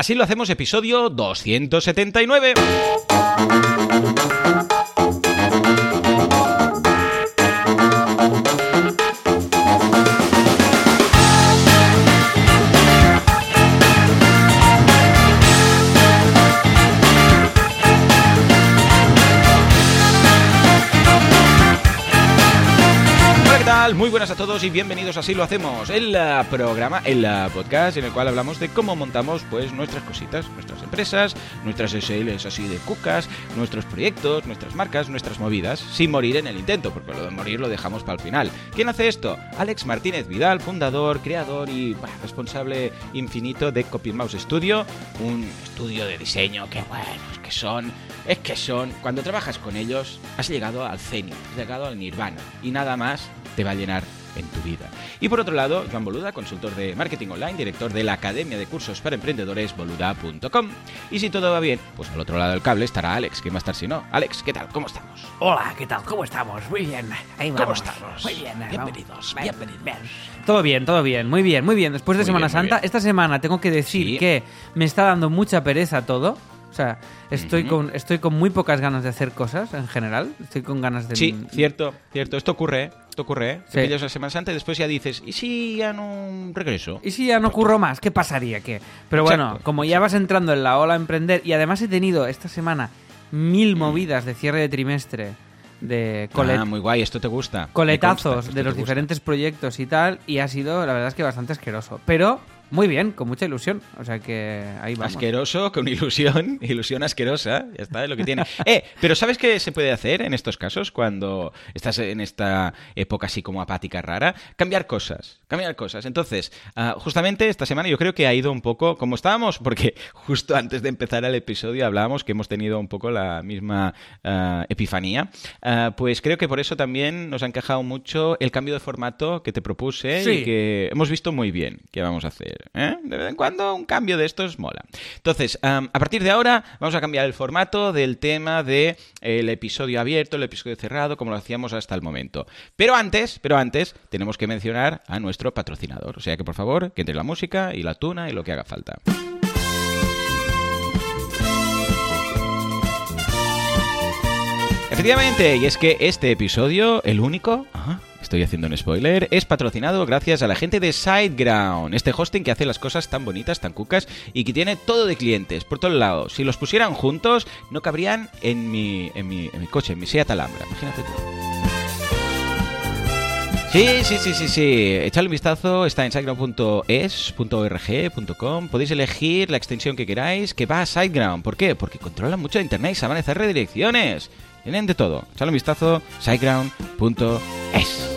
Así lo hacemos episodio 279. Buenas a todos y bienvenidos a Así lo hacemos, el programa, el podcast en el cual hablamos de cómo montamos pues nuestras cositas, nuestras empresas, nuestras SLs así de cucas, nuestros proyectos, nuestras marcas, nuestras movidas, sin morir en el intento, porque lo de morir lo dejamos para el final. ¿Quién hace esto? Alex Martínez Vidal, fundador, creador y bah, responsable infinito de Copy Mouse Studio, un estudio de diseño que bueno, es que son es que son, cuando trabajas con ellos, has llegado al cenit, has llegado al nirvana y nada más te va a llenar en tu vida. Y por otro lado, Joan Boluda, consultor de marketing online, director de la Academia de Cursos para Emprendedores, boluda.com. Y si todo va bien, pues al otro lado del cable estará Alex, que va a estar si no. Alex, ¿qué tal? ¿Cómo estamos? Hola, ¿qué tal? ¿Cómo estamos? Muy bien. Ahí ¿Cómo vamos. estamos? Muy bien. Bienvenidos, vamos. bienvenidos. Bien. Todo bien, todo bien, muy bien, muy bien. Después de Muy Semana bien, Santa, esta semana tengo que decir Sí. que me está dando mucha pereza todo. O sea, estoy, con, estoy con muy pocas ganas de hacer cosas en general. Estoy con ganas de... Sí, cierto, cierto. Esto ocurre, ¿eh? Esto ocurre, ¿eh? Te Sí. pillas la Semana Santa y después ya dices, ¿y si ya no regreso? ¿Y si ya no curro más? ¿Qué pasaría? ¿Qué? Pero bueno, Exacto, como ya vas entrando en la ola a emprender y además he tenido esta semana mil movidas de cierre de trimestre, de colet- Ah, muy guay, esto te gusta. Consta, coletazos esto de los diferentes proyectos y tal, y ha sido, la verdad es que bastante asqueroso. Pero muy bien, con mucha ilusión. O sea que ahí vamos. Asqueroso, con ilusión, ilusión asquerosa, ya está, es lo que tiene. Eh, pero ¿sabes qué se puede hacer en estos casos cuando estás en esta época así como apática rara? Cambiar cosas, cambiar cosas. Entonces, ah, justamente esta semana yo creo que ha ido un poco como estábamos, porque justo antes de empezar el episodio hablábamos que hemos tenido un poco la misma ah, epifanía. Ah, pues creo que por eso también nos ha encajado mucho el cambio de formato que te propuse Sí. y que hemos visto muy bien que vamos a hacer. ¿Eh? De vez en cuando un cambio de estos mola. Entonces, a partir de ahora vamos a cambiar el formato del tema del episodio abierto, el episodio cerrado, como lo hacíamos hasta el momento. Pero antes, pero antes, tenemos que mencionar a nuestro patrocinador. O sea que por favor, que entre la música y la tuna y lo que haga falta. Efectivamente, y es que este episodio, el único, ajá, estoy haciendo un spoiler, es patrocinado gracias a la gente de SiteGround, este hosting que hace las cosas tan bonitas, tan cucas y que tiene todo de clientes por todos lados. Si los pusieran juntos, no cabrían en mi, en mi, en mi coche, en mi Seat Alhambra, imagínate tú. Sí, sí, sí, sí, sí. Echadle un vistazo, está en siteground.es.org.com. Podéis elegir la extensión que queráis que va a Siteground. ¿Por qué? Porque controlan mucho Internet y saben hacer redirecciones. Tienen de todo. Echadle un vistazo, siteground.es.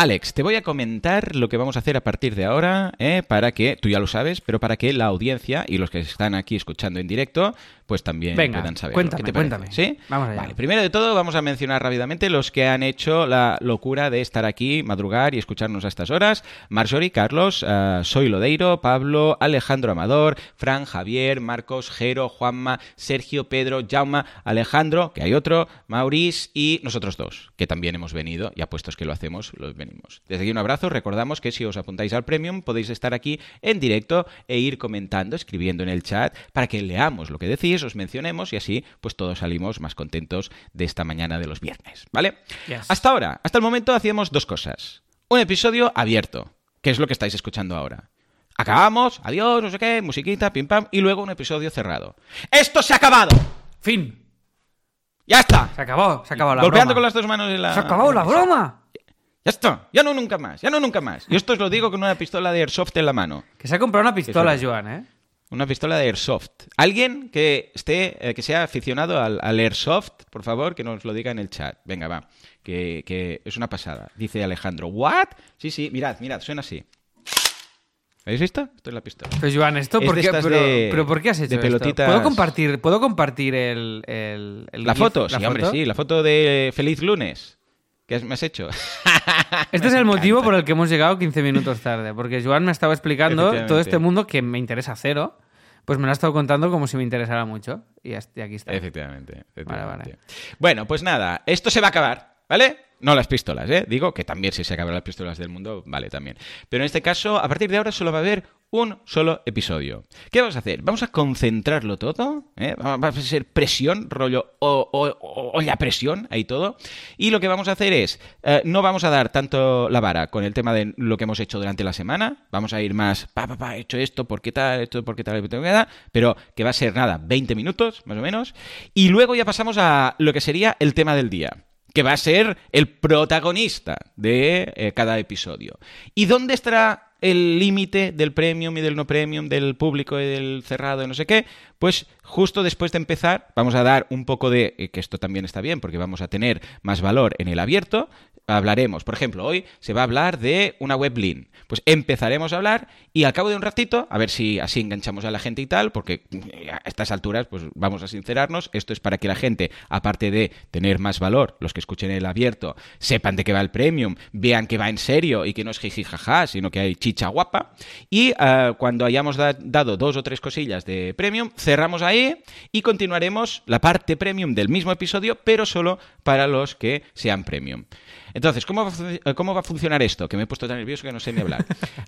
Alex, te voy a comentar lo que vamos a hacer a partir de ahora, ¿eh? para que, tú ya lo sabes, pero para que la audiencia y los que están aquí escuchando en directo, pues también Venga, puedan saber. cuéntame, ¿Qué te parece? cuéntame. ¿Sí? Vamos allá. Vale, primero de todo vamos a mencionar rápidamente los que han hecho la locura de estar aquí, madrugar y escucharnos a estas horas. Marjorie, Carlos, eh, Soy Lodeiro, Pablo, Alejandro Amador, Fran, Javier, Marcos, Jero, Juanma, Sergio, Pedro, Jauma, Alejandro, que hay otro, Maurice y nosotros dos, que también hemos venido y apuestos que lo hacemos, los venimos. Desde aquí un abrazo, recordamos que si os apuntáis al Premium podéis estar aquí en directo e ir comentando, escribiendo en el chat para que leamos lo que decís, os mencionemos y así pues todos salimos más contentos de esta mañana de los viernes, ¿vale? Yes. Hasta ahora, hasta el momento hacíamos dos cosas. Un episodio abierto, que es lo que estáis escuchando ahora. Acabamos, adiós, no sé qué, musiquita, pim pam, y luego un episodio cerrado. ¡Esto se ha acabado! Fin. ¡Ya está! Se acabó, se acabó la Golpeando broma. con las dos manos en la... Se acabó la broma. Ya está, ya no nunca más, ya no nunca más. Y esto os lo digo con una pistola de airsoft en la mano. Que se ha comprado una pistola. Joan, ¿eh? Una pistola de airsoft. Alguien que esté, eh, que sea aficionado al, al airsoft, por favor, que nos lo diga en el chat. Venga, va. Que, que es una pasada. Dice Alejandro. ¿What? Sí, sí, mirad, mirad, suena así. ¿Habéis visto? Esto es la pistola. Pues Joan, ¿esto Es por qué, pero, de- pero ¿por qué has hecho de esto? pelotitas- ¿Puedo compartir, ¿puedo compartir el, el, el La GIF? foto, ¿La sí, hombre, sí. La foto de Feliz Lunes. ¿Qué me has hecho? Este es el motivo por el que hemos llegado 15 minutos tarde, porque Joan me estaba explicando todo este mundo que me interesa cero, pues me lo ha estado contando como si me interesara mucho. Y aquí está. Efectivamente. efectivamente. Vale, vale. Bueno, pues nada, esto se va a acabar. ¿vale? No las pistolas, ¿eh? Digo que también si se acaban las pistolas del mundo, vale también. Pero en este caso, a partir de ahora solo va a haber un solo episodio. ¿Qué vamos a hacer? Vamos a concentrarlo todo, ¿eh? va a ser presión, rollo o, o, o, la presión, ahí todo. Y lo que vamos a hacer es, eh, no vamos a dar tanto la vara con el tema de lo que hemos hecho durante la semana, vamos a ir más, pa, pa, pa, he hecho esto, ¿por qué tal, esto, por qué tal, pero que va a ser nada, 20 minutos, más o menos. Y luego ya pasamos a lo que sería el tema del día que va a ser el protagonista de eh, cada episodio. ¿Y dónde estará el límite del premium y del no premium, del público y del cerrado y no sé qué? Pues justo después de empezar vamos a dar un poco de, eh, que esto también está bien porque vamos a tener más valor en el abierto, hablaremos, por ejemplo, hoy se va a hablar de una web lean. Pues empezaremos a hablar y al cabo de un ratito, a ver si así enganchamos a la gente y tal, porque a estas alturas, pues vamos a sincerarnos, esto es para que la gente, aparte de tener más valor, los que escuchen el abierto, sepan de qué va el premium, vean que va en serio y que no es jiji jaja, sino que hay chicha guapa. Y uh, cuando hayamos da dado dos o tres cosillas de premium, cerramos ahí y continuaremos la parte premium del mismo episodio, pero solo para los que sean premium. Entonces, ¿cómo va, a, ¿cómo va, a funcionar esto? Que me he puesto tan nervioso que no sé ni hablar.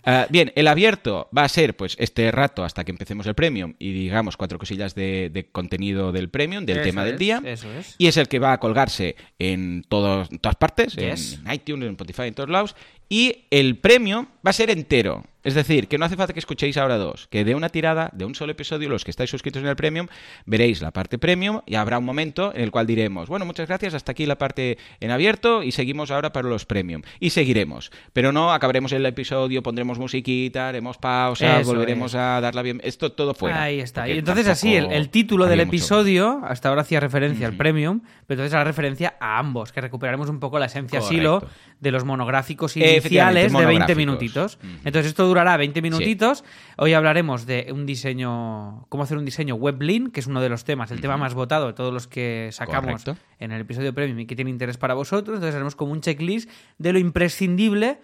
Uh, bien, el abierto va a ser pues este rato hasta que empecemos el premium y digamos cuatro cosillas de, de contenido del premium, del Eso tema del día. eso es. Y es el que va a colgarse en, todas partes, Yes. en iTunes, en Spotify, en todos lados. Y el premium va a ser entero. Es decir, que no hace falta que escuchéis ahora dos, que de una tirada, de un solo episodio, los que estáis suscritos en el premium, veréis la parte premium y habrá un momento en el cual diremos, bueno, muchas gracias, hasta aquí la parte en abierto y seguimos ahora para los premium. Y seguiremos. Pero no acabaremos el episodio, pondremos musiquita, haremos pausa, Eso volveremos es. a dar la bien. Esto todo fuera. Ahí está. Y entonces así, el, título del mucho. episodio hasta ahora hacía referencia al premium, pero entonces hará referencia a ambos, que recuperaremos un poco la esencia Correcto. silo de los monográficos iniciales de 20 monográficos. minutitos. Entonces esto durará 20 minutitos. Hoy hablaremos de un diseño, cómo hacer un diseño web lean, que es uno de los temas, el tema más votado de todos los que sacamos Correcto. en el episodio premium y que tiene interés para vosotros. Entonces haremos como un checklist de lo imprescindible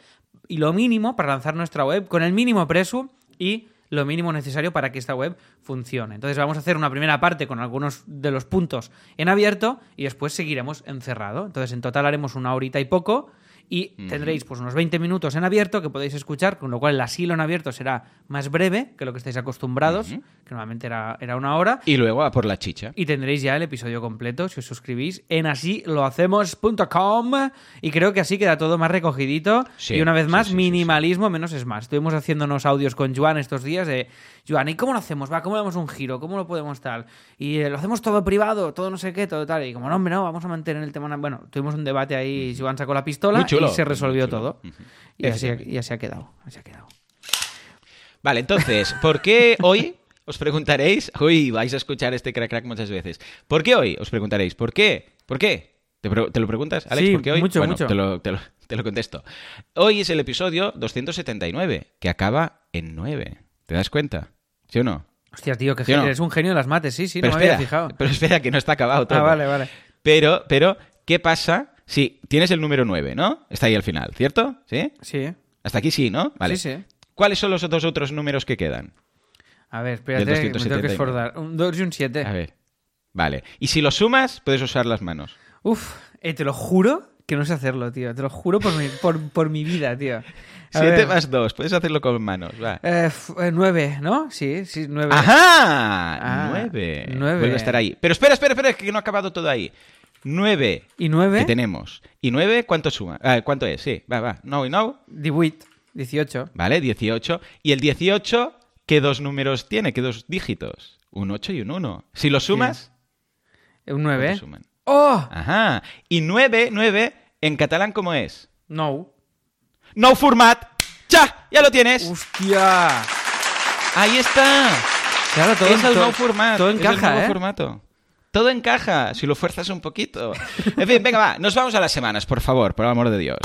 y lo mínimo para lanzar nuestra web con el mínimo precio y lo mínimo necesario para que esta web funcione. Entonces vamos a hacer una primera parte con algunos de los puntos en abierto y después seguiremos en cerrado. Entonces en total haremos una horita y poco y tendréis pues unos 20 minutos en abierto que podéis escuchar, con lo cual el asilo en abierto será más breve que lo que estáis acostumbrados, que normalmente era, era una hora. Y luego a por la chicha. Y tendréis ya el episodio completo si os suscribís en asilohacemos.com. Y creo que así queda todo más recogidito. Sí, y una vez más, sí, sí, minimalismo menos es más. Estuvimos haciéndonos audios con Joan estos días de Joan, ¿y cómo lo hacemos? Va, ¿cómo le damos un giro? ¿Cómo lo podemos tal? Y eh, lo hacemos todo privado, todo no sé qué, todo tal. Y como no, hombre, no, vamos a mantener el tema. Bueno, tuvimos un debate ahí, Joan sacó la pistola Muy chulo, y se resolvió todo. Y así, Efectivamente. y así ha quedado. Así ha quedado. Vale, entonces, ¿por qué hoy os preguntaréis? Uy, vais a escuchar este crack crack muchas veces. ¿Por qué hoy? Os preguntaréis. ¿Por qué? ¿Por qué? ¿Te, lo preguntas, Alex? Sí, ¿Por qué hoy? mucho, bueno, mucho. Te lo, te lo- te lo contesto. Hoy es el episodio 279, que acaba en 9. ¿Te das cuenta? ¿Sí o no? Hostia, tío, que ¿Sí no? eres un genio de las mates, sí, sí, pero, no me espera, había fijado. pero espera, que no está acabado todo. Ah, vale, vale. Pero, pero, ¿qué pasa si tienes el número 9, ¿no? Está ahí al final, ¿cierto? ¿Sí? Sí, Hasta aquí sí, ¿no? Vale. sí, sí. ¿Cuáles son los otros otros números que quedan? A ver, espérate, me tengo que 279. esforzar. Un 2 y un 7. A ver. Vale. Y si lo sumas, puedes usar las manos. Uf, eh, te lo juro que no sé hacerlo, tío. Te lo juro por mi, por, por mi vida, tío. A 7 ver, más 2, puedes hacerlo con manos. Va. eh, f- eh, nueve, ¿no? Sí, sí, nueve. ¡Ajá! Ah, 9. nueve. Vuelve a estar ahí. Pero espera, espera, espera, que no ha acabado todo ahí. 9 ¿Y nueve? que tenemos. ¿Y 9 cuánto suma? Ah, ¿Cuánto es? Sí, va, va. No y no. 18, 18. Vale, 18. ¿Y el 18 qué dos números tiene? ¿Qué dos dígitos? Un 8 y un 1. Si lo sumas, Un ¿cuánto 9. suman? ¡Oh! Ajá. Y 9, 9, en catalán, ¿cómo es? No. No format. ¡Ya! ¡Ya lo tienes! ¡Hostia! Ahí está. Claro, todo, es el todo- nuevo formato. Todo es el encaja, nuevo ¿eh? formato. Todo encaja, si lo fuerzas un poquito. En fin, venga, va. Nos vamos a las semanas, por favor, por el amor de Dios.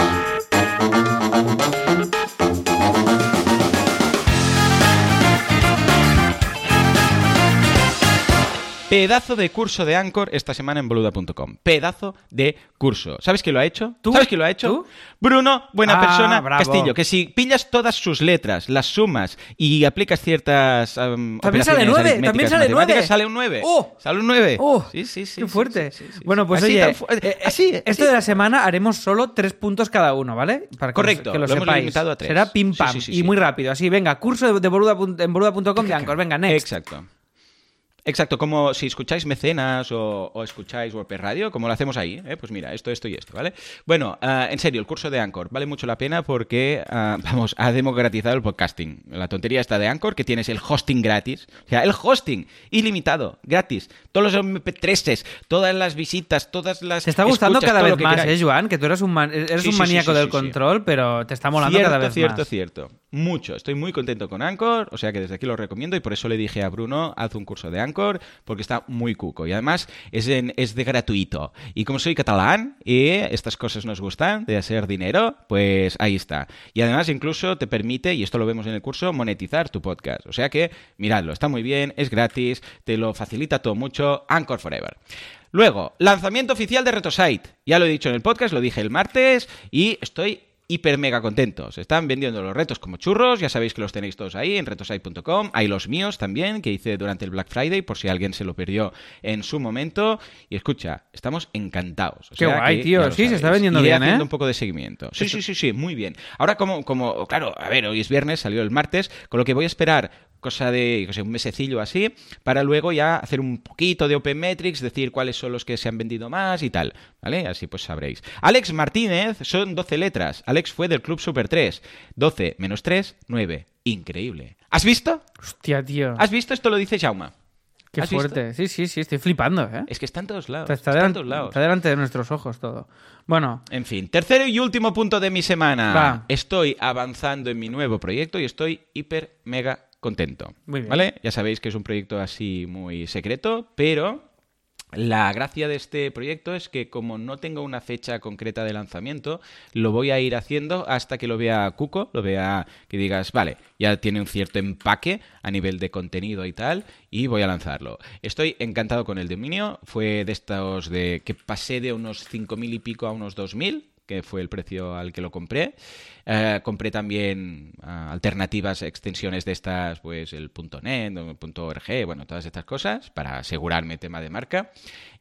Pedazo de curso de Anchor esta semana en boluda.com. Pedazo de curso. ¿Sabes quién lo ha hecho? ¿Tú? ¿Sabes quién lo ha hecho? ¿Tú? Bruno, buena Ah, persona, bravo. Castillo. Que si pillas todas sus letras, las sumas y aplicas ciertas. um, También sale operaciones nueve, aritméticas, también sale matemáticas, nueve. sale un 9. ¡Oh! Sale un 9. ¡Oh! sí, sí, sí. Qué fuerte. sí, sí, sí. Bueno, pues Así, oye, fu- eh, así, esto así. de la semana haremos solo tres puntos cada uno, ¿vale? Para que Correcto, que lo, lo hemos sepáis. limitado a tres. Será pim pam y muy rápido. Así, venga, curso de, de boluda en boluda.com de Anchor. Venga, next. Exacto. Exacto, como si escucháis mecenas o, o escucháis WordPress Radio, como lo hacemos ahí, ¿eh? pues mira, esto, esto y esto, ¿vale? Bueno, ah, en serio, el curso de Anchor vale mucho la pena porque, ah, vamos, ha democratizado el podcasting. La tontería está de Anchor, que tienes el hosting gratis, o sea, el hosting ilimitado, gratis, todos los MP3s, todas las visitas, todas las... Te está gustando escuchas, cada vez más, queráis. ¿eh, Joan? Que tú eres un, man- eres Sí, un sí, maníaco sí, del control, pero te está molando cierto, cada vez cierto, más. cierto. Mucho. Estoy muy contento con Anchor, o sea que desde aquí lo recomiendo y por eso le dije a Bruno, haz un curso de Anchor, porque está muy cuco. Y además es, en- es de gratuito. Y como soy catalán y estas cosas nos gustan, de hacer dinero, pues ahí está. Y además incluso te permite, y esto lo vemos en el curso, monetizar tu podcast. O sea que, miradlo, está muy bien, es gratis, te lo facilita todo mucho, Anchor Forever. Luego, lanzamiento oficial de Retosite. Ya lo he dicho en el podcast, lo dije el martes y estoy hiper mega contentos. Están vendiendo los retos como churros, ya sabéis que los tenéis todos ahí en retosite.com. Hay los míos también que hice durante el Black Friday por si alguien se lo perdió en su momento. Y escucha, estamos encantados. O Qué sea guay, que tío. Sí, se está vendiendo Iré bien, haciendo ¿eh? un poco de seguimiento. Sí, sí, sí, sí, muy bien. Ahora como, como, claro, a ver, hoy es viernes, salió el martes, con lo que voy a esperar cosa de, qué sé, un mesecillo así, para luego ya hacer un poquito de Open Metrics, decir cuáles son los que se han vendido más y tal, ¿vale? Así pues sabréis. Alex Martínez, son 12 letras. Alex fue del Club Super 3. 12 menos 3, 9. Increíble. ¿Has visto? Hostia, tío. ¿Has visto? Esto lo dice Jauma. Qué fuerte. Sí, sí, sí, estoy flipando, ¿eh? Es que está en todos lados. Está, Está, en todos lados. está delante de nuestros ojos todo. Bueno, En fin, tercero y último punto de mi semana. Va. Estoy avanzando en mi nuevo proyecto y estoy hiper mega contento. Muy bien. ¿Vale? Ya sabéis que es un proyecto así muy secreto, pero la gracia de este proyecto es que como no tengo una fecha concreta de lanzamiento, lo voy a ir haciendo hasta que lo vea Cuco, lo vea que digas, vale, ya tiene un cierto empaque a nivel de contenido y tal, y voy a lanzarlo. Estoy encantado con el dominio, fue de estos de que pasé de unos 5.000 y pico a unos 2.000, que fue el precio al que lo compré. Eh, compré también ah, alternativas, extensiones de estas, pues el .net, el .org, bueno, todas estas cosas, para asegurarme tema de marca.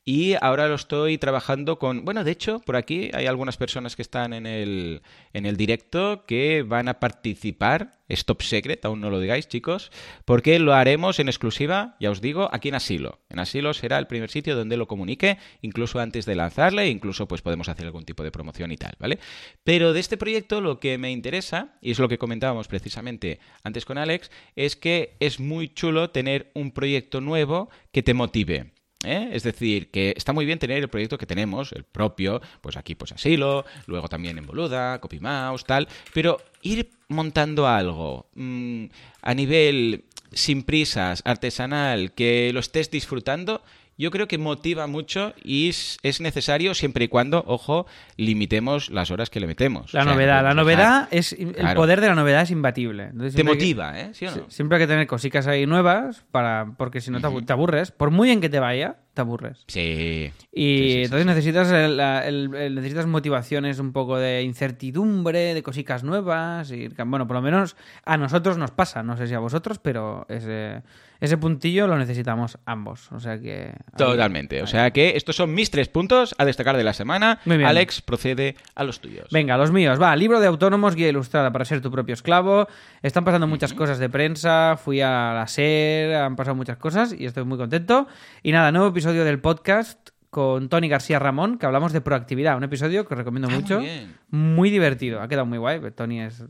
Y ahora lo estoy trabajando con... Bueno, de hecho, por aquí hay algunas personas que están en el, en el directo que van a participar. Es top secret, aún no lo digáis, chicos, porque lo haremos en exclusiva, ya os digo, aquí en Asilo. En Asilo será el primer sitio donde lo comunique, incluso antes de lanzarle, incluso pues podemos hacer algún tipo de promoción y tal, ¿vale? Pero de este proyecto lo que me interesa, y es lo que comentábamos precisamente antes con Alex, es que es muy chulo tener un proyecto nuevo que te motive. ¿eh? Es decir, que está muy bien tener el proyecto que tenemos, el propio, pues aquí pues Asilo, luego también en Boluda, CopyMouse, tal, pero ir montando algo mm, a nivel sin prisas, artesanal, que lo estés disfrutando, yo creo que motiva mucho y es, es necesario siempre y cuando, ojo, limitemos las horas que le metemos. la O sea, novedad. no La novedad es. El Claro. poder de la novedad es imbatible. Entonces, Te que- motiva, ¿eh? ¿Sí o no? Siempre hay que tener cositas ahí nuevas para porque si no te aburres. Por muy bien que te vaya, te aburres. Sí. Y Sí, sí, sí, entonces necesitas el- la- el- el- necesitas motivaciones un poco de incertidumbre, de cositas nuevas. Y, bueno, por lo menos a nosotros nos pasa. No sé si a vosotros, pero ese, ese puntillo lo necesitamos ambos. O sea que. ahí- Totalmente. O ahí. sea que estos son mis tres puntos a destacar de la semana. Muy bien. Alex, procede a los tuyos. Venga, los míos. Va, libro de autónomos, guía ilustrada para ser tu propio esclavo. Están pasando muchas cosas de prensa. Fui a la SER, han pasado muchas cosas y estoy muy contento. Y nada, nuevo episodio del podcast con Tony García Ramón, que hablamos de proactividad. Un episodio que os recomiendo Ah, mucho. Muy divertido. Ha quedado muy guay. Tony es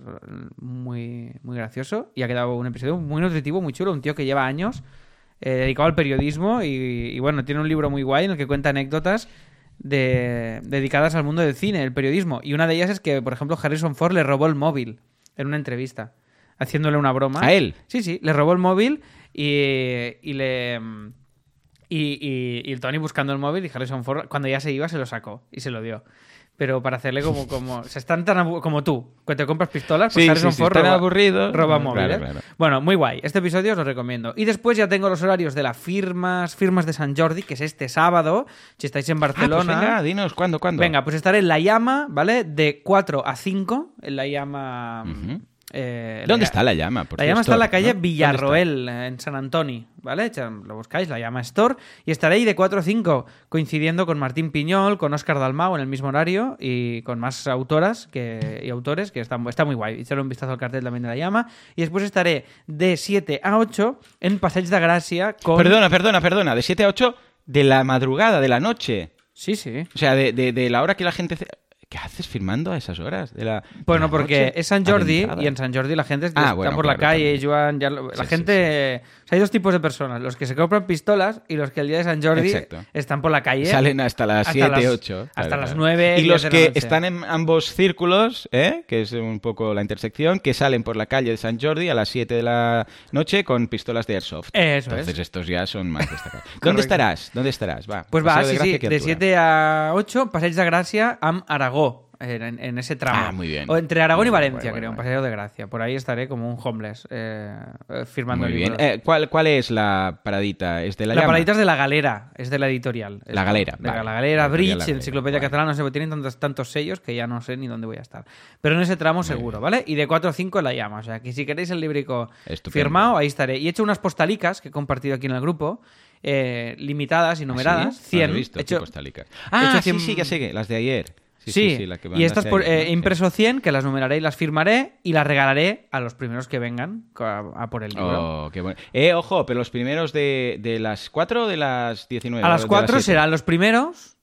muy, muy gracioso. Y ha quedado un episodio muy nutritivo, muy chulo. Un tío que lleva años eh, dedicado al periodismo. Y, y bueno, tiene un libro muy guay en el que cuenta anécdotas de, dedicadas al mundo del cine, el periodismo. Y una de ellas es que, por ejemplo, Harrison Ford le robó el móvil en una entrevista, haciéndole una broma. ¿A él? Sí, sí, le robó el móvil y, y le. Y, y- y el Tony buscando el móvil y Harrison Ford, cuando ya se iba, se lo sacó y se lo dio. pero para hacerle como, como, se están tan como tú, que te compras pistolas, pues Sí, sales sí, sí, roba- aburridos. roba móviles. claro. Bueno, muy guay. Este episodio os lo recomiendo. Y después ya tengo los horarios de las firmas, firmas de San Jordi, que es este sábado. Si estáis en Ah, pues Barcelona. venga, dinos, ¿cuándo, cuándo? Venga, pues estaré en La Llama, ¿vale? De 4 a 5, en La Llama... Ujú. Eh, ¿Dónde La- está la llama? Por la llama está en la calle ¿no? ¿Dónde Villarroel, en San Antonio, ¿vale? Lo buscáis, la llama Store. Y estaré ahí de 4 a 5, coincidiendo con Martín Piñol, con Óscar Dalmau en el mismo horario y con más autoras que, y autores, que están, está muy guay. Echarle un vistazo al cartel también de la llama. Y después estaré de 7 a 8 en Passeig de Gracia con... Perdona, perdona, perdona. De 7 a 8 de la madrugada, de la noche. Sí, sí. O sea, de, de- de la hora que la gente... ¿Qué haces firmando a esas horas? De la, de Bueno, la porque es San Jordi y en San Jordi la gente Ah, está bueno, por la calle. Joan, ya lo- la Sí, sí, gente... o sea, hay dos tipos de personas, los que se compran pistolas y los que el día de San Jordi Exacto. están por la calle. Salen hasta las hasta 7, las- 8. hasta las 9, Y 10 los de que están en ambos círculos, ¿eh? que es un poco la intersección, que salen por la calle de San Jordi a las 7 de la noche con pistolas de airsoft. Eso Entonces es. estos ya son más destacados. ¿Dónde estarás? ¿Dónde estarás? Va. Pues va, Paseo sí, Gracia, sí, ¿qué de altura? 7 a 8, Passeig de Gracia am Aragó, en, en ese tramo. Ah, muy bien. O entre Aragón y Muy bien, Valencia, creo, guay, un paseo de Gracia. Por ahí estaré como un homeless, eh, eh, firmando Muy bien. libros. Eh, ¿cuál, ¿Cuál es la paradita? ¿Es de la, la paradita es de La Galera, es de la editorial. La Galera, de vale. La Galera, Bridge, La Galera, Enciclopedia vale. Catalana, no sé, tienen tantos, tantos sellos que ya no sé ni dónde voy a estar. Pero en ese tramo seguro, ¿vale? Y de 4 a 5 en la llama. O sea, que si queréis el librico Estupendo. firmado, ahí estaré. Y he hecho unas postalicas que he compartido aquí en el grupo, eh, limitadas y numeradas. ¿Ah, sí? 100. lo he visto, He hecho- postalicas. Ah, hecho sí, 100 sí, ya sé, las de ayer. Sí, Sí, sí, sí, la que y estas por- eh, impreso 100, que las numeraré y las firmaré y las regalaré a los primeros que vengan a, a por el libro. Oh, qué bueno. Eh, ojo, pero los primeros de, de las 4 o de las 19. a las De 4 siete. serán los primeros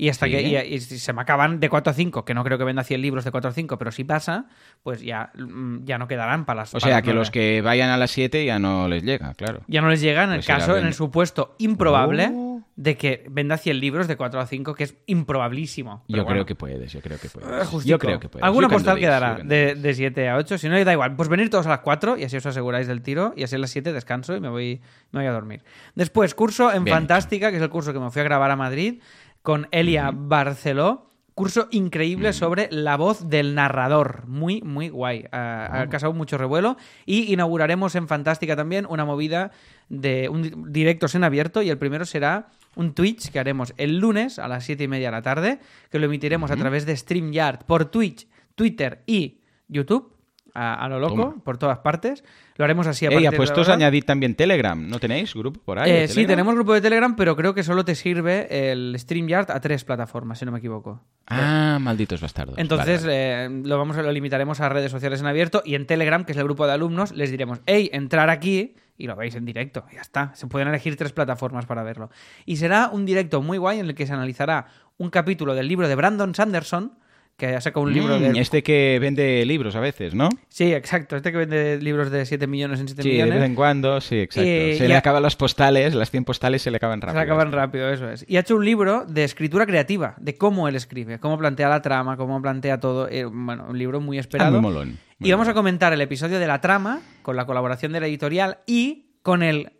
y hasta Sí. que y, y se me acaban de 4 a 5, que no creo que venda 100 libros de 4 a 5, pero si pasa, pues ya, mm, ya no quedarán para las O para sea, las que los nueve. que vayan a las 7 ya no les llega, claro. ya no les llega en el Pues será caso, en el supuesto improbable Oh. de que venda 100 libros de 4 a 5, que es improbabilísimo. Yo Pero creo bueno. que puedes, yo creo que Eh, puedes. justito. Yo creo que puedes. Alguna postal quedará de, de 7 a 8. Si no, da igual. Pues venir todos a las 4 y así os aseguráis del tiro. Y así a las 7 descanso y me voy, me voy a dormir. Después, curso en Bien Fantástica, que es el curso que me fui a grabar a Madrid, con Elia Barceló. Curso increíble sobre la voz del narrador. Muy, muy guay. Ha, ha causado mucho revuelo. Y inauguraremos en Fantástica también una movida de un di- directos en abierto. Y el primero será un Twitch que haremos el lunes a las 7 y media de la tarde, que lo emitiremos a través de StreamYard por Twitch, Twitter y YouTube. A, a lo loco, Toma. por todas partes. Lo haremos así a Ey, partir a de ahora. también Telegram. ¿No tenéis grupo por ahí? Eh, sí, tenemos grupo de Telegram, pero creo que solo te sirve el StreamYard a tres plataformas, si no me equivoco. Ah, malditos bastardos. Entonces, Vale, vale. eh, lo vamos a, lo limitaremos a redes sociales en abierto y en Telegram, que es el grupo de alumnos, les diremos, hey, entrar aquí y lo veis en directo. Ya está. Se pueden elegir tres plataformas para verlo. Y será un directo muy guay en el que se analizará un capítulo del libro de Brandon Sanderson, que ha sacado un libro Mm, de... Este que vende libros a veces, ¿no? Sí, exacto. Este que vende libros de 7 millones en 7 Sí, de millones. vez en cuando, sí, exacto. Eh, se le acaban las postales, las 100 postales se le acaban rápido. Se acaban rápido, eso es. Y ha hecho un libro de escritura creativa, de cómo él escribe, cómo plantea la trama, cómo plantea todo. Eh, bueno, un libro muy Ah, esperado. muy molón. muy y vamos a comentar el episodio de la trama con la colaboración de la editorial y con el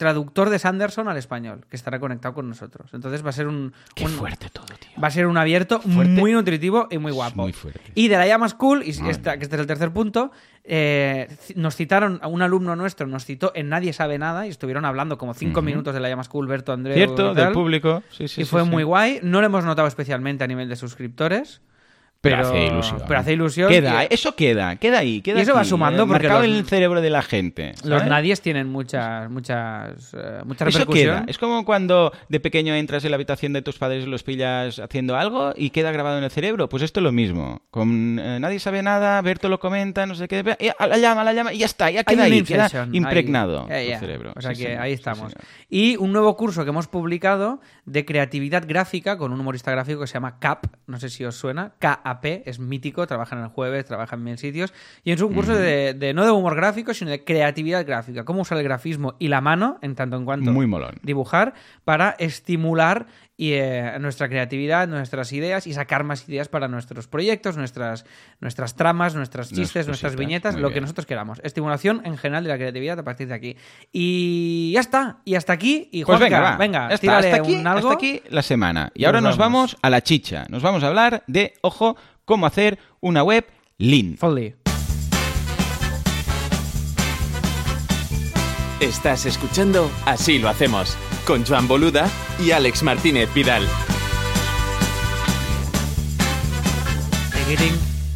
traductor de Sanderson al español, que estará conectado con nosotros. Entonces va a ser un, Qué un- fuerte todo, tío. va a ser un abierto Fuerte. muy nutritivo y muy guapo. muy fuerte. Y de la llama School, y esta, que este es el tercer punto, eh, nos citaron, a un alumno nuestro nos citó en Nadie sabe nada y estuvieron hablando como cinco minutos de la llama School, Berto, Andreu Cierto, y del tal. público. Sí, sí, y sí, fue muy guay. No lo hemos notado especialmente a nivel de suscriptores. Pero, Pero, hace ilusión. pero hace ilusión. Queda, y- eso queda, queda ahí. Queda Y eso va sumando eh, porque los- en el cerebro de la gente. Los nadies tienen muchas, muchas, eh, mucha Eso repercusión. queda. Es como cuando de pequeño entras en la habitación de tus padres y los pillas haciendo algo y queda grabado en el cerebro. Pues esto es lo mismo. Con eh, nadie sabe nada, Berto lo comenta, no sé qué. a la llama, la llama y ya está, ya queda ahí, queda impregnado ahí. Eh, ya. cerebro. O sea Sí, que señor, ahí estamos. y un nuevo curso que hemos publicado de creatividad gráfica con un humorista gráfico que se llama CAP, no sé si os suena, KAP, es mítico, trabaja en el jueves, trabaja en mil sitios, y es un curso de, de- no de humor gráfico, sino de creatividad gráfica, cómo usar el grafismo y la mano, en tanto en cuanto Muy molón. dibujar, para estimular y eh, nuestra creatividad, nuestras ideas y sacar más ideas para nuestros proyectos, nuestras, nuestras tramas, nuestras chistes, nuestras viñetas, Muy lo que nosotros queramos. Estimulación en general de la creatividad a partir de aquí. Y ya está. Y hasta aquí. Y Pues Juanca, venga, va. venga, Ya está, tírale hasta aquí, un algo. hasta aquí la semana. Y Y ahora nos nos vamos a la chicha. Nos vamos a hablar de, ojo, cómo hacer una web lean. Estás escuchando Así lo hacemos con Joan Boluda y Alex Martínez Vidal.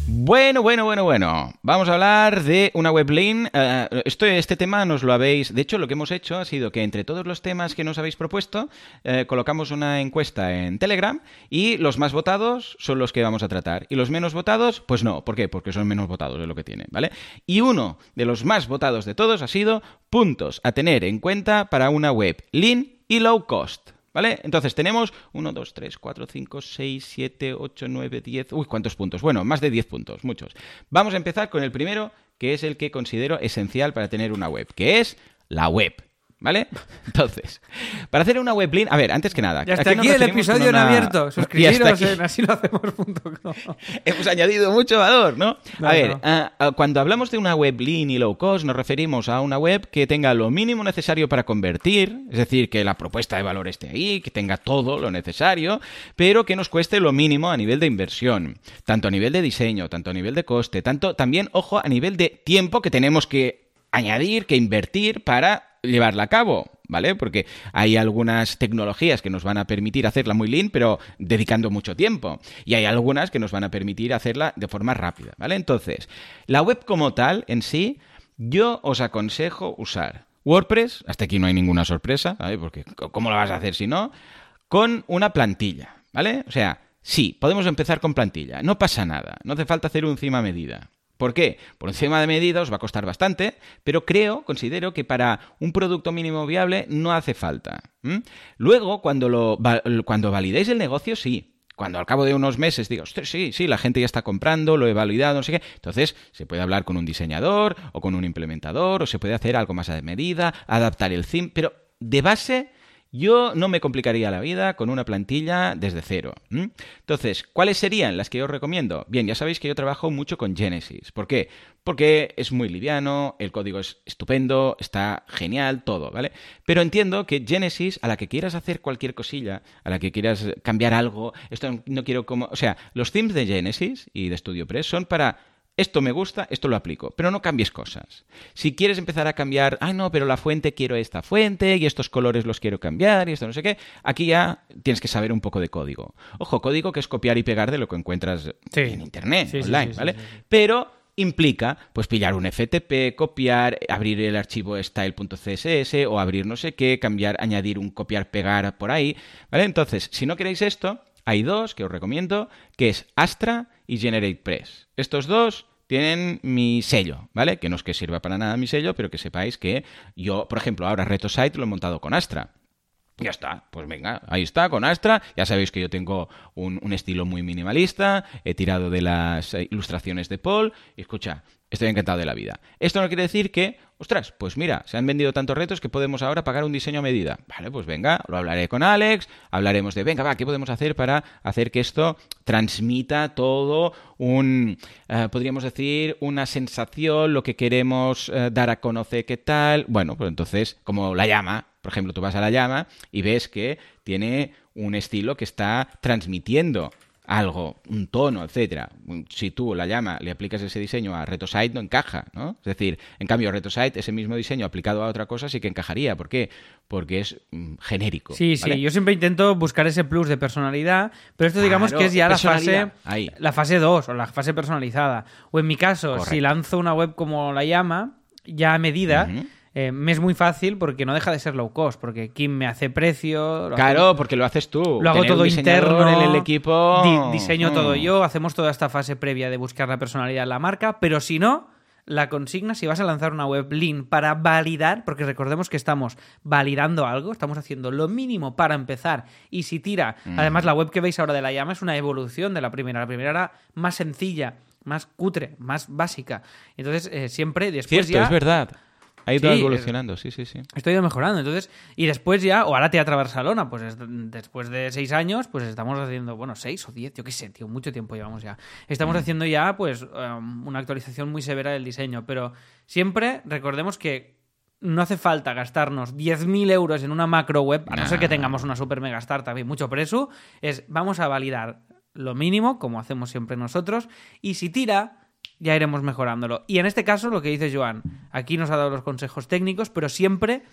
Bueno, bueno, bueno, bueno. Vamos a hablar de una web lean. Eh, este tema nos lo habéis... De hecho, lo que hemos hecho ha sido que entre todos los temas que nos habéis propuesto, eh, colocamos una encuesta en Telegram y los más votados son los que vamos a tratar. Y los menos votados, pues no. ¿Por qué? Porque son menos votados de lo que tienen, ¿vale? Y uno de los más votados de todos ha sido puntos a tener en cuenta para una web y low cost. ¿Vale? Entonces tenemos 1, 2, 3, 4, 5, 6, 7, 8, 9, 10. Uy, ¿cuántos puntos? Bueno, más de 10 puntos, muchos. Vamos a empezar con el primero, que es el que considero esencial para tener una web, que es la web. ¿Vale? Entonces, para hacer una web lean, a ver, antes que nada. Y hasta aquí el episodio en abierto. Suscribiros en asilohacemos.com. Hemos añadido mucho valor, ¿no? No, a ver, no. ah, ah, cuando hablamos de una web lean y low cost, nos referimos a una web que tenga lo mínimo necesario para convertir, es decir, que la propuesta de valor esté ahí, que tenga todo lo necesario, pero que nos cueste lo mínimo a nivel de inversión, tanto a nivel de diseño, tanto a nivel de coste, tanto también, ojo, a nivel de tiempo que tenemos que añadir, que invertir para llevarla a cabo, ¿vale? Porque hay algunas tecnologías que nos van a permitir hacerla muy lean, pero dedicando mucho tiempo. Y hay algunas que nos van a permitir hacerla de forma rápida, ¿vale? Entonces, la web como tal, en sí, yo os aconsejo usar WordPress, hasta aquí no hay ninguna sorpresa, ¿vale? Porque ¿cómo lo vas a hacer si no? Con una plantilla, ¿vale? O sea, sí, podemos empezar con plantilla, no pasa nada, no hace falta hacer un encima medida. ¿Por qué? Por encima de medida os va a costar bastante, pero creo, considero que para un producto mínimo viable no hace falta. Luego, cuando, validéis el negocio, sí. Cuando al cabo de unos meses digo, "Ostras, sí, sí, la gente ya está comprando, lo he validado, no sé qué. Entonces se puede hablar con un diseñador o con un implementador o se puede hacer algo más a medida, adaptar el theme, pero de base yo no me complicaría la vida con una plantilla desde cero. Entonces, ¿cuáles serían las que yo os recomiendo? Bien, ya sabéis que yo trabajo mucho con Genesis. ¿Por qué? Porque es muy liviano, el código es estupendo, está genial, todo, ¿vale? Pero entiendo que Genesis, a la que quieras hacer cualquier cosilla, a la que quieras cambiar algo, esto no quiero como... O sea, los themes de Genesis y de StudioPress son para esto me gusta, esto lo aplico, pero no cambies cosas. Si quieres empezar a cambiar, ay no, pero la fuente quiero esta fuente y estos colores los quiero cambiar y esto no sé qué, aquí ya tienes que saber un poco de código. Ojo, código que es copiar y pegar de lo que encuentras Sí. en internet, Sí, online, sí, ¿vale? Pero implica pues pillar un FTP, copiar, abrir el archivo style.css o abrir no sé qué, cambiar, añadir un copiar pegar por ahí, ¿vale? Entonces, si no queréis esto, hay dos que os recomiendo, que es Astra y GeneratePress. Estos dos tienen mi sello, ¿vale? Que no es que sirva para nada mi sello, pero que sepáis que yo, por ejemplo, ahora RetoSite lo he montado con Astra. Ya está, pues venga, ahí está, con Astra. Ya sabéis que yo tengo un, un estilo muy minimalista, he tirado de las eh, ilustraciones de Paul y escucha, estoy encantado de la vida. Esto no quiere decir que, ostras, pues mira, se han vendido tantos retos que podemos ahora pagar un diseño a medida. Vale, pues venga, lo hablaré con Alex, hablaremos de, venga, va, ¿qué podemos hacer para hacer que esto transmita todo un, eh, podríamos decir, una sensación, lo que queremos eh, dar a conocer, qué tal? Bueno, pues entonces, como la llama, por ejemplo, tú vas a la llama y ves que tiene un estilo que está transmitiendo algo, un tono, etcétera. Si tú la llama le aplicas ese diseño a RetoSite no encaja, ¿no? Es decir, en cambio RetoSite ese mismo diseño aplicado a otra cosa sí que encajaría. ¿Por qué? Porque es mm, genérico. Sí, ¿vale? sí, yo siempre intento buscar ese plus de personalidad, pero esto digamos Claro, que es ya la fase Ahí. la fase 2 o la fase personalizada. O en mi caso, Correcto. si lanzo una web como la llama, ya a medida. Eh, me es muy fácil porque no deja de ser low cost, porque Kim me hace precio, Claro, porque lo haces tú. lo hago Tener todo interno, en el equipo. di- diseño Mm. todo yo, hacemos toda esta fase previa de buscar la personalidad de la marca, pero si no, la consigna, si vas a lanzar una web lean para validar, porque recordemos que estamos validando algo, estamos haciendo lo mínimo para empezar, y si tira, Mm. además la web que veis ahora de la llama es una evolución de la primera, la primera era más sencilla, más cutre, más básica, entonces eh, siempre después Cierto, ya es verdad. Ha ido Sí, evolucionando, sí, sí, sí. Esto ha ido mejorando. Entonces, y después ya, o ahora Teatro Barcelona, pues es- después de seis años, pues estamos haciendo, bueno, seis o diez, yo qué sé, tío, mucho tiempo llevamos ya. Estamos haciendo ya, pues, um, una actualización muy severa del diseño, pero siempre recordemos que no hace falta gastarnos 10.000 euros en una macro web, a no ser que tengamos una super mega startup y mucho precio, es vamos a validar lo mínimo, como hacemos siempre nosotros, y si tira, ya iremos mejorándolo. Y en este caso, lo que dice Joan, aquí nos ha dado los consejos técnicos, pero siempre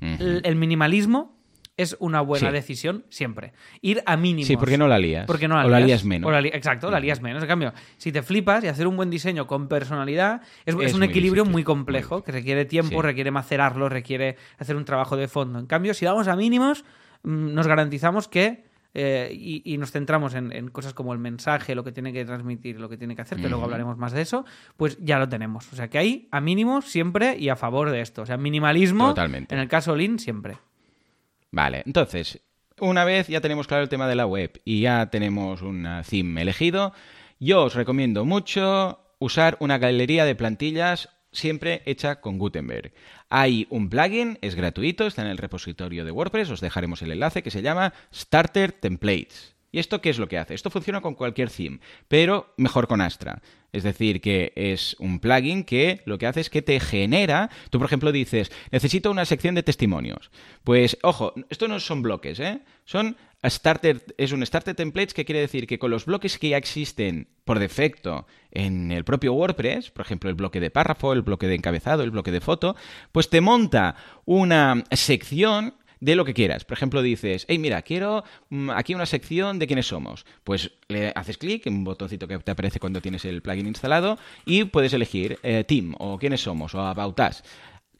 el, el minimalismo es una buena Sí. decisión, siempre. Ir a mínimos. Sí, porque no la lías. Porque no la o la lías. menos. O la li- exacto, la lías menos. En cambio, si te flipas y hacer un buen diseño con personalidad, es, es Es un muy equilibrio difícil, muy muy complejo, que requiere tiempo, Sí. requiere macerarlo, requiere hacer un trabajo de fondo. En cambio, si vamos a mínimos, mm, nos garantizamos que eh, y, y nos centramos en, en cosas como el mensaje, lo que tiene que transmitir, lo que tiene que hacer, que luego hablaremos más de eso, pues ya lo tenemos. O sea que ahí, a mínimos, siempre y a favor de esto. O sea, minimalismo, Totalmente. en el caso Lean, siempre. Vale, entonces, una vez ya tenemos claro el tema de la web y ya tenemos un theme elegido, yo os recomiendo mucho usar una galería de plantillas siempre hecha con Gutenberg. Hay un plugin, es gratuito, está en el repositorio de WordPress, os dejaremos el enlace que se llama Starter Templates. ¿Y esto qué es lo que hace? Esto funciona con cualquier theme, pero mejor con Astra. Es decir, que es un plugin que lo que hace es que te genera. Tú, por ejemplo, dices, necesito una sección de testimonios. Pues, ojo, esto no son bloques, ¿eh? Son starter, es un starter templates que quiere decir que con los bloques que ya existen por defecto en el propio WordPress, por ejemplo, el bloque de párrafo, el bloque de encabezado, el bloque de foto, pues te monta una sección de lo que quieras. Por ejemplo, dices, hey, mira, quiero mm, aquí una sección de quiénes somos. Pues le haces clic en un botoncito que te aparece cuando tienes el plugin instalado y puedes elegir eh, Team o quiénes somos o About Us.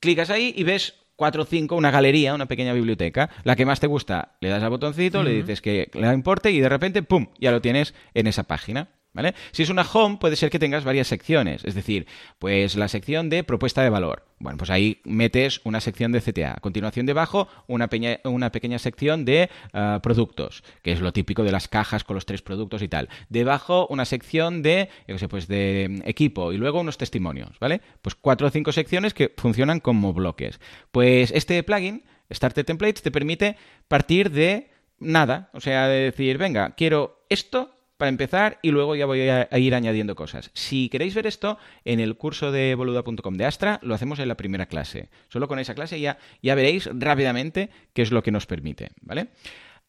Clicas ahí y ves 4 o 5, una galería, una pequeña biblioteca. La que más te gusta, le das al botoncito, le dices que le importe y de repente, ¡pum!, ya lo tienes en esa página. ¿Vale? Si es una home, puede ser que tengas varias secciones. Es decir, pues la sección de propuesta de valor. Bueno, pues ahí metes una sección de CTA. A continuación, debajo, una, pequeña sección de ah, productos, que es lo típico de las cajas con los tres productos y tal. Debajo, una sección de, yo pues de mm, equipo y luego unos testimonios, ¿vale? Pues cuatro o cinco secciones que funcionan como bloques. Pues este plugin, Starter Templates, te permite partir de nada. O sea, de decir, venga, quiero esto para empezar y luego ya voy a, ir añadiendo cosas. Si queréis ver esto, en el curso de boluda.com de Astra lo hacemos en la primera clase. Solo con esa clase ya, ya veréis rápidamente qué es lo que nos permite, ¿vale?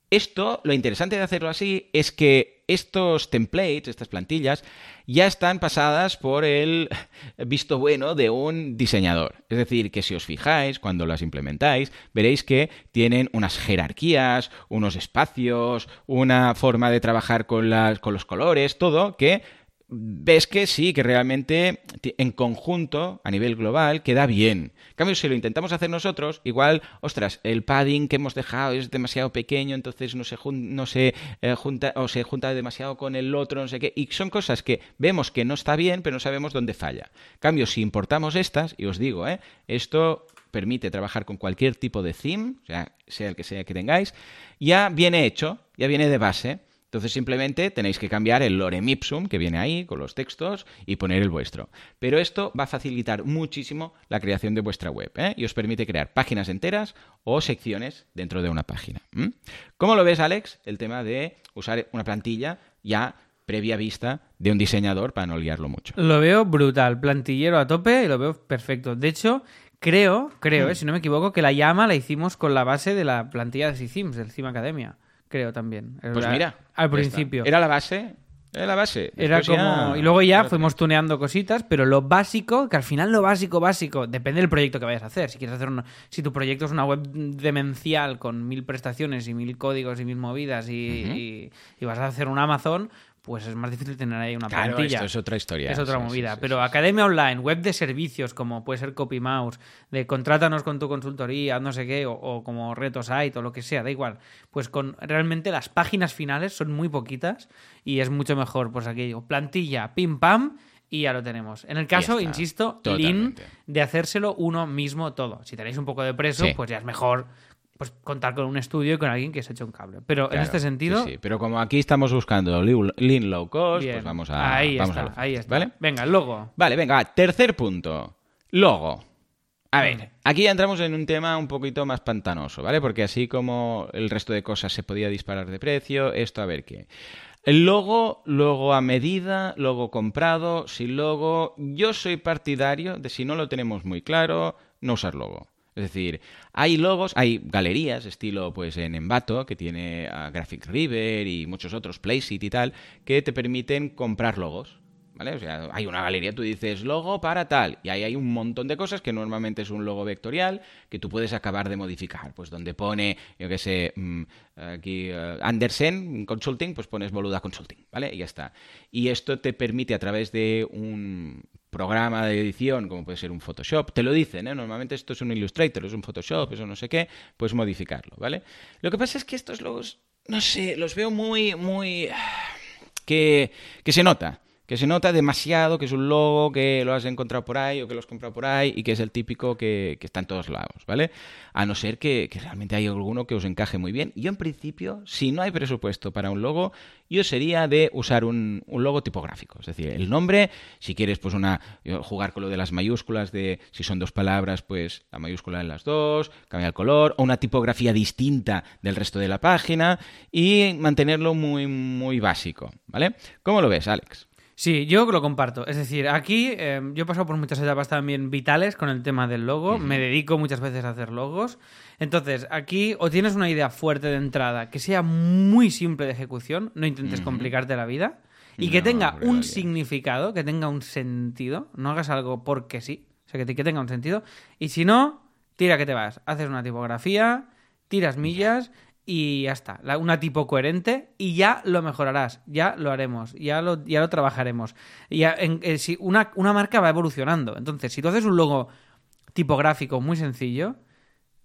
Esto, lo interesante de hacerlo así es que estos templates, estas plantillas, ya están pasadas por el visto bueno de un diseñador. Es decir, que si os fijáis, cuando las implementáis, veréis que tienen unas jerarquías, unos espacios, una forma de trabajar con, los colores, todo que ves que sí, que realmente en conjunto, a nivel global, queda bien. En cambio, si lo intentamos hacer nosotros, igual, ostras, el padding que hemos dejado es demasiado pequeño, entonces no se, jun- no se eh, junta o se junta demasiado con el otro, no sé qué. Y son cosas que vemos que no está bien, pero no sabemos dónde falla. En cambio, si importamos estas, y os digo, ¿eh? esto permite trabajar con cualquier tipo de theme, o sea, sea el que sea que tengáis, ya viene hecho, ya viene de base. Entonces simplemente tenéis que cambiar el lorem ipsum que viene ahí con los textos y poner el vuestro. Pero esto va a facilitar muchísimo la creación de vuestra web ¿eh? y os permite crear páginas enteras o secciones dentro de una página. ¿Cómo lo ves, Alex? El tema de usar una plantilla ya previa vista de un diseñador para no liarlo mucho. Lo veo brutal, plantillero a tope y lo veo perfecto. De hecho, creo, creo, Hmm. eh, si no me equivoco, que la llama la hicimos con la base de la plantilla de Sims, del Sim Academia. Creo también. Pues mira. Al principio. Era la base. Era la base. Era como. ya- Y luego ya fuimos tuneando cositas, pero lo básico, que al final lo básico, básico, depende del proyecto que vayas a hacer. Si quieres hacer una, si tu proyecto es una web demencial con mil prestaciones y mil códigos y mil movidas y- y vas a hacer un Amazon, pues es más difícil tener ahí una Claro, plantilla. esto es otra historia. Es otra Sí, movida. sí, pero academia online, web de servicios, como puede ser CopyMouse, de contrátanos con tu consultoría, no sé qué, o, o como reto site o lo que sea, da igual. Pues con realmente las páginas finales son muy poquitas y es mucho mejor, pues aquello, plantilla, pim pam. Y ya lo tenemos. En el caso, insisto, lean Totalmente. de hacérselo uno mismo todo. Si tenéis un poco de preso, Sí. pues ya es mejor pues contar con un estudio y con alguien que se eche un cable. Pero en este sentido, sí, sí. Pero como aquí estamos buscando lean low cost, bien. pues vamos a. ahí vamos a está, lo ahí está. ¿Vale? Venga, logo. Vale, venga, tercer punto. Logo. A ver, aquí ya entramos en un tema un poquito más pantanoso, ¿vale? Porque así como el resto de cosas se podía disparar de precio, esto a ver qué. El logo, logo a medida, logo comprado, sin logo. Yo soy partidario de si no lo tenemos muy claro, no usar logo. Es decir, hay logos, hay galerías, estilo pues en Envato, que tiene a Graphic River y muchos otros, Placeit y tal, que te permiten comprar logos. ¿Vale? O sea, hay una galería, tú dices logo para tal, y ahí hay un montón de cosas que normalmente es un logo vectorial que tú puedes acabar de modificar. Pues donde pone, yo qué sé, mm, aquí eh, Andersen Consulting, pues pones Boluda Consulting, ¿vale? Y ya está. Y esto te permite a través de un programa de edición, como puede ser un Photoshop, te lo dicen, ¿eh? Normalmente esto es un Illustrator, es un Photoshop, eso no sé qué, puedes modificarlo, ¿vale? Lo que pasa es que estos logos, no sé, los veo muy, muy... que, que se nota que se nota demasiado que es un logo que lo has encontrado por ahí o que lo has comprado por ahí y que es el típico que, está en todos lados, ¿vale? A no ser que, realmente haya alguno que os encaje muy bien. Yo en principio, si no hay presupuesto para un logo, yo sería de usar un, logo tipográfico. Es decir, el nombre, si quieres pues una jugar con lo de las mayúsculas, de si son dos palabras, pues la mayúscula en las dos, cambiar el color, o una tipografía distinta del resto de la página y mantenerlo muy, muy básico, ¿vale? ¿Cómo lo ves, Alex? Sí, yo lo comparto. Es decir, aquí eh, yo he pasado por muchas etapas también vitales con el tema del logo. Me dedico muchas veces a hacer logos. Entonces, aquí o tienes una idea fuerte de entrada que sea muy simple de ejecución, no intentes complicarte la vida, y que tenga un significado, que tenga un sentido. No hagas algo porque sí. O sea, que, que tenga un sentido. Y si no, tira que te vas. Haces una tipografía, tiras millas y ya está. una tipo coherente y ya lo mejorarás, ya lo haremos, ya lo, ya lo trabajaremos. Ya, en, eh, si una, una, marca va evolucionando. Entonces, si tú haces un logo tipográfico muy sencillo,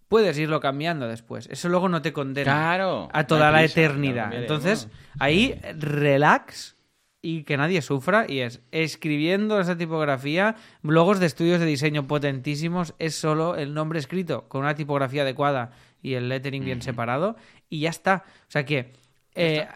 puedes irlo cambiando después. Eso luego no te condena a toda la eternidad. Entonces, ahí relax y que nadie sufra y es escribiendo esa tipografía, logos de estudios de diseño potentísimos, es solo el nombre escrito con una tipografía adecuada y el lettering bien separado y ya está. O sea que eh,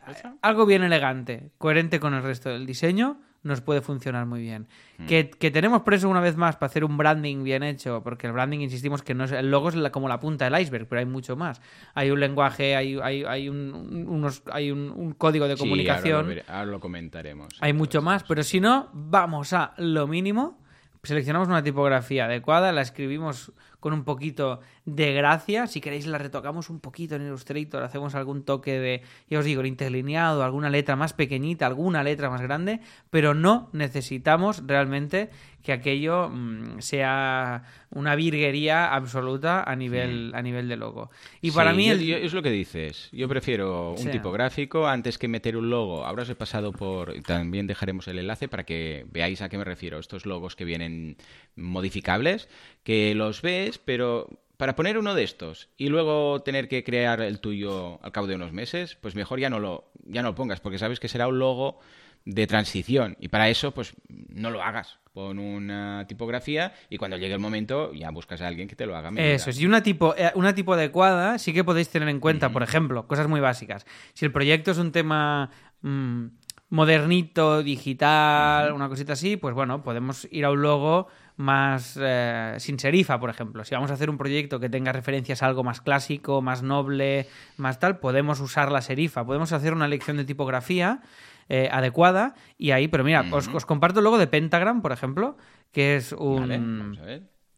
algo bien elegante, coherente con el resto del diseño, nos puede funcionar muy bien. Que, tenemos preso una vez más para hacer un branding bien hecho, porque el branding, insistimos, que no es, el logo es como la punta del iceberg, pero hay mucho más. Hay un lenguaje, hay, hay, hay, un, unos, hay un, código de comunicación. ahora, lo, comentaremos. Hay mucho más, pero si no, vamos a lo mínimo seleccionamos una tipografía adecuada, la escribimos con un poquito de gracia. Si queréis, la retocamos un poquito en Illustrator, hacemos algún toque de, ya os digo, el interlineado, alguna letra más pequeñita, alguna letra más grande, pero no necesitamos realmente que aquello mm, sea una virguería absoluta a nivel, a nivel de logo. Y para mí... es lo que dices. Yo prefiero un tipográfico antes que meter un logo. Ahora os he pasado por... También dejaremos el enlace para que veáis a qué me refiero. Estos logos que vienen modificables, que los ves, pero para poner uno de estos y luego tener que crear el tuyo al cabo de unos meses, pues mejor ya no lo, ya no lo pongas, porque sabes que será un logo de transición. Y para eso, pues no lo hagas. Pon una tipografía y cuando llegue el momento ya buscas a alguien que te lo haga. Eso es. Y una tipo, eh, una tipo adecuada sí que podéis tener en cuenta, por ejemplo, cosas muy básicas. Si el proyecto es un tema mm, modernito, digital, una cosita así, pues bueno, podemos ir a un logo más eh, sin serifa, por ejemplo. Si vamos a hacer un proyecto que tenga referencias a algo más clásico, más noble, más tal, podemos usar la serifa. Podemos hacer una elección de tipografía eh, adecuada y ahí, pero mira, os, comparto el logo de Pentagram, por ejemplo, que es un,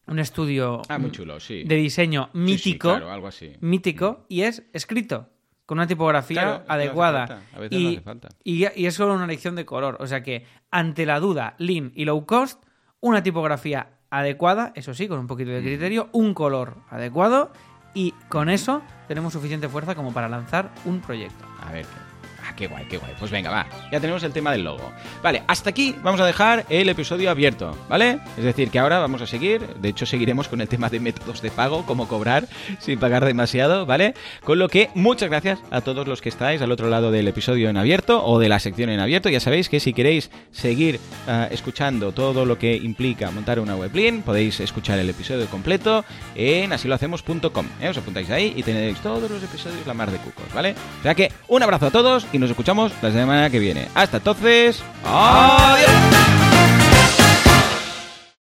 un estudio ah, muy chulo, sí. de diseño mítico, algo así. mítico y es escrito con una tipografía adecuada. y, y, es solo una elección de color. O sea que, ante la duda, lean y low cost, una tipografía adecuada, eso sí, con un poquito de criterio, un color adecuado y con eso tenemos suficiente fuerza como para lanzar un proyecto. A ver, qué guay, qué guay. Pues venga, va. Ya tenemos el tema del logo. Vale, hasta aquí vamos a dejar el episodio abierto, ¿vale? Es decir, que ahora vamos a seguir. De hecho, seguiremos con el tema de métodos de pago, cómo cobrar sin pagar demasiado, ¿vale? Con lo que, muchas gracias a todos los que estáis al otro lado del episodio en abierto o de la sección en abierto. Ya sabéis que si queréis seguir ah, escuchando todo lo que implica montar una weblin, podéis escuchar el episodio completo en asilohacemos.com. ¿eh? Os apuntáis ahí y tenéis todos los episodios la mar de cucos, ¿vale? O sea que un abrazo a todos y nos escuchamos la semana que viene. Hasta entonces, adiós.